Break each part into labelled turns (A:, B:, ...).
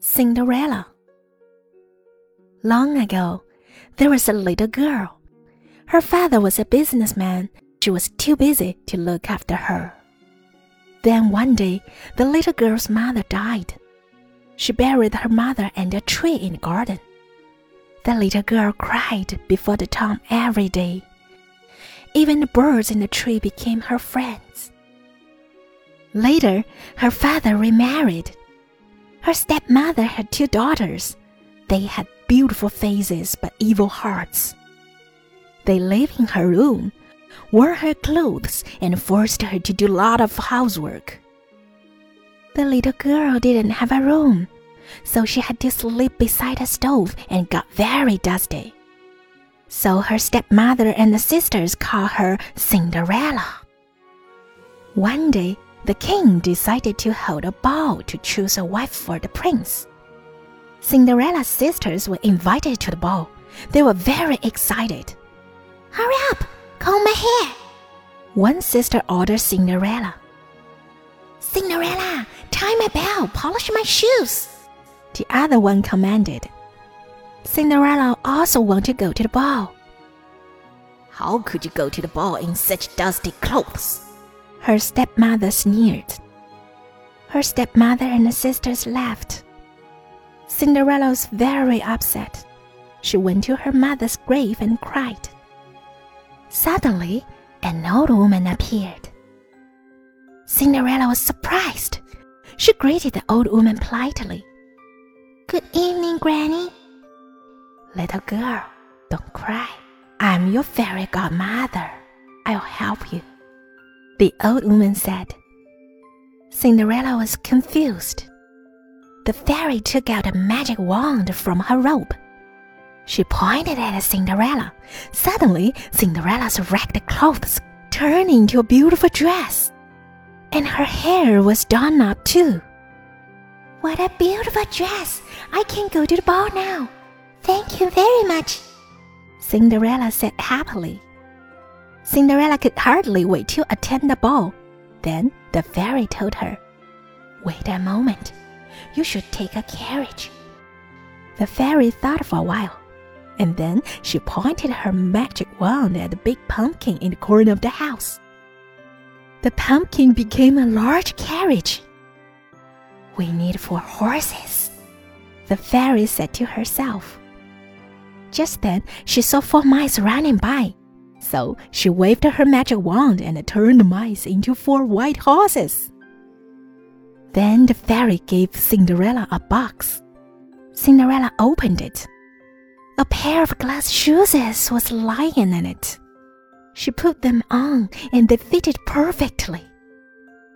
A: Cinderella. Long ago, there was a little girl. Her father was a businessman. She was too busy to look after her. Then one day, the little girl's mother died. She buried her mother under a tree in the garden. The little girl cried before the tomb every day. Even the birds in the tree became her friends. Later, her father remarried. Her stepmother had two daughters. They had beautiful faces but evil hearts. They lived in her room, wore her clothes, and forced her to do a lot of housework. The little girl didn't have a room, so she had to sleep beside a stove and got very dusty. So her stepmother and the sisters called her Cinderella. One day, the king decided to hold a ball to choose a wife for the prince. Cinderella's sisters were invited to the ball. They were very excited. Hurry up, comb my hair. One sister ordered Cinderella. Cinderella, tie my bell, polish my shoes. The other one commanded. Cinderella also wanted to go to the ball. How could you go to the ball in such dusty clothes? Her stepmother sneered. Her stepmother and the sisters laughed. Cinderella was very upset. She went to her mother's grave and cried. Suddenly, an old woman appeared. Cinderella was surprised. She greeted the old woman politely. Good evening, Granny. Little girl, don't cry. I'm your fairy godmother. I'll help you. The old woman said. Cinderella was confused. The fairy took out a magic wand from her robe. She pointed at Cinderella. Suddenly, Cinderella's ragged clothes turned into a beautiful dress. And her hair was done up too. What a beautiful dress! I can go to the ball now. Thank you very much, Cinderella said happily. Cinderella could hardly wait to attend the ball. Then the fairy told her, Wait a moment. You should take a carriage. The fairy thought for a while, and then she pointed her magic wand at the big pumpkin in the corner of the house. The pumpkin became a large carriage. We need four horses, the fairy said to herself. Just then, she saw four mice running by. So she waved her magic wand and turned the mice into four white horses. Then the fairy gave Cinderella a box. Cinderella opened it. A pair of glass shoes was lying in it. She put them on and they fitted perfectly.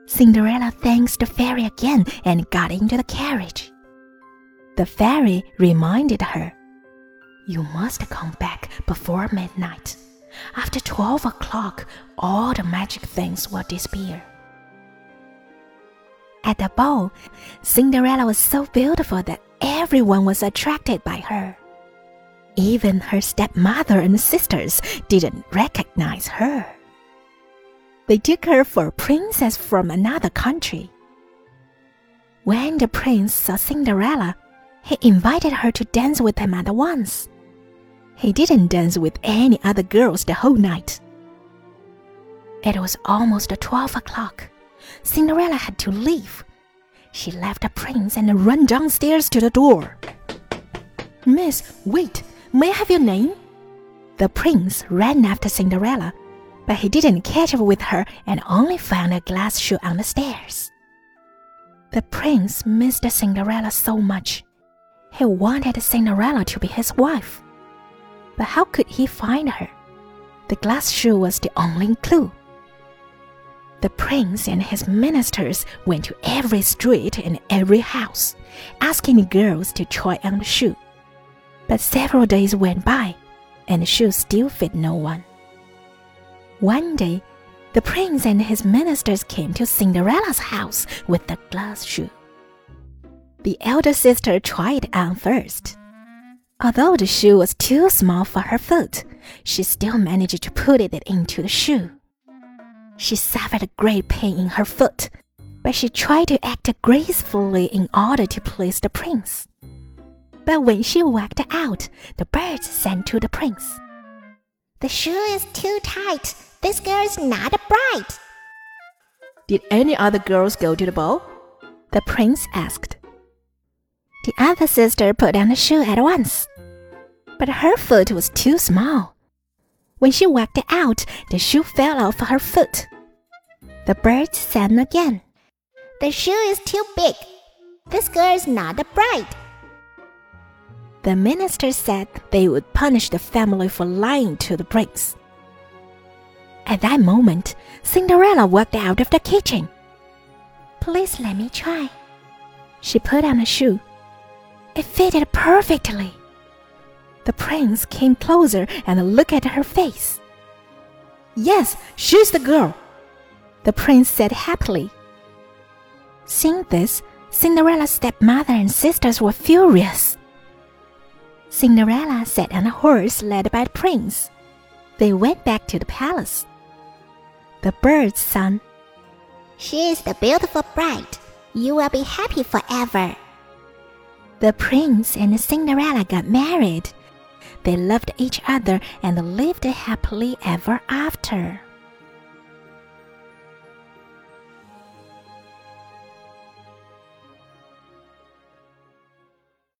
A: Cinderella thanked the fairy again and got into the carriage. The fairy reminded her, You must come back before midnight. After 12 o'clock, all the magic things will disappear. At the ball, Cinderella was so beautiful that everyone was attracted by her. Even her stepmother and sisters didn't recognize her. They took her for a princess from another country. When the prince saw Cinderella, he invited her to dance with him at once. He didn't dance with any other girls the whole night. It was almost 12 o'clock. Cinderella had to leave. She left the prince and ran downstairs to the door. Miss, wait, may I have your name? The prince ran after Cinderella, but he didn't catch up with her and only found a glass shoe on the stairs. The prince missed Cinderella so much. He wanted Cinderella to be his wife. But how could he find her? The glass shoe was the only clue. The prince and his ministers went to every street and every house, asking the girls to try on the shoe. But several days went by, and the shoe still fit no one. One day, the prince and his ministers came to Cinderella's house with the glass shoe. The elder sister tried on first. Although the shoe was too small for her foot, she still managed to put it into the shoe. She suffered a great pain in her foot. but she tried to act gracefully in order to please the prince. But when she walked out, the birds sang to the prince.
B: The shoe is too tight. This girl is not a bride.
A: Did any other girls go to the ball? The prince asked. The other sister put on the shoe at once, but her foot was too small. When she walked out, the shoe fell off her foot. The birds sang again.
B: The shoe is too big. This girl is not a bride.
A: The minister said they would punish the family for lying to the prince. At that moment, Cinderella walked out of the kitchen.
B: Please let me try.
A: She put on a shoe. It fitted perfectly. The prince came closer and looked at her face. Yes, she's the girl, the prince said happily. Seeing this, Cinderella's stepmother and sisters were furious. Cinderella sat on a horse led by the prince. They went back to the palace. The birds sang,
B: She is the beautiful bride. You will be happy forever.
A: The prince and Cinderella got married. They loved each other and lived happily ever after.